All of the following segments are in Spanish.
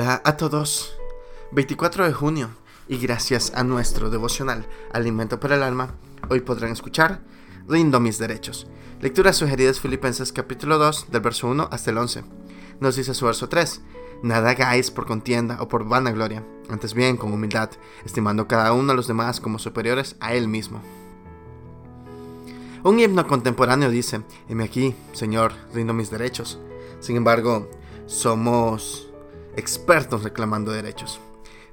Hola a todos. 24 de junio y gracias a nuestro devocional Alimento para el Alma, hoy podrán escuchar Rindo mis derechos. Lecturas sugeridas Filipenses capítulo 2 del verso 1 hasta el 11. Nos dice su verso 3. Nada hagáis por contienda o por vanagloria, antes bien con humildad, estimando cada uno a los demás como superiores a él mismo. Un himno contemporáneo dice, heme aquí, Señor, rindo mis derechos. Sin embargo, somos expertos reclamando derechos.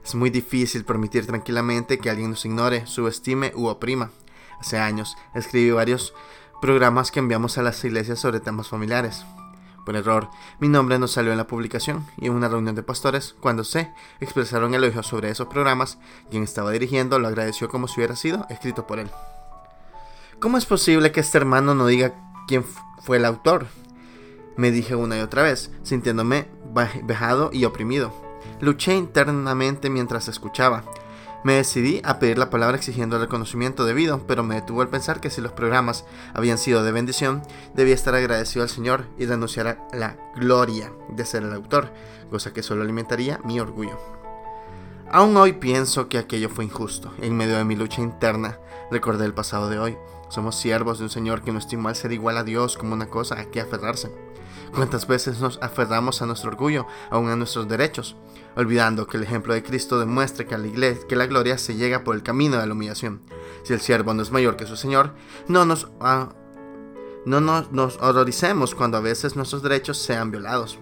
Es muy difícil permitir tranquilamente que alguien nos ignore, subestime u oprima. Hace años escribí varios programas que enviamos a las iglesias sobre temas familiares. Por error, mi nombre no salió en la publicación y en una reunión de pastores, cuando se expresaron elogio sobre esos programas, quien estaba dirigiendo lo agradeció como si hubiera sido escrito por él. ¿Cómo es posible que este hermano no diga quién fue el autor? Me dije una y otra vez, sintiéndome vejado y oprimido. Luché internamente mientras escuchaba. Me decidí a pedir la palabra exigiendo el reconocimiento debido, pero me detuvo al pensar que si los programas habían sido de bendición, debía estar agradecido al Señor y renunciar a la gloria de ser el autor, cosa que solo alimentaría mi orgullo. Aún hoy pienso que aquello fue injusto. En medio de mi lucha interna, recordé el pasado de hoy. Somos siervos de un Señor que no estimó al ser igual a Dios como una cosa a que aferrarse. ¿Cuántas veces nos aferramos a nuestro orgullo, aún a nuestros derechos, olvidando que el ejemplo de Cristo demuestra que, la, iglesia, que la gloria se llega por el camino de la humillación? Si el siervo no es mayor que su Señor, no nos, ah, no nos, nos horroricemos cuando a veces nuestros derechos sean violados.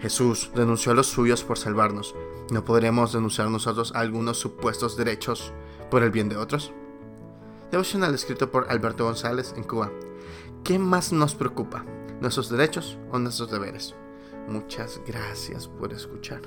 Jesús renunció a los suyos por salvarnos. ¿No podremos denunciar nosotros algunos supuestos derechos por el bien de otros? Devocional escrito por Alberto González en Cuba. ¿Qué más nos preocupa? Nuestros derechos o nuestros deberes. Muchas gracias por escuchar.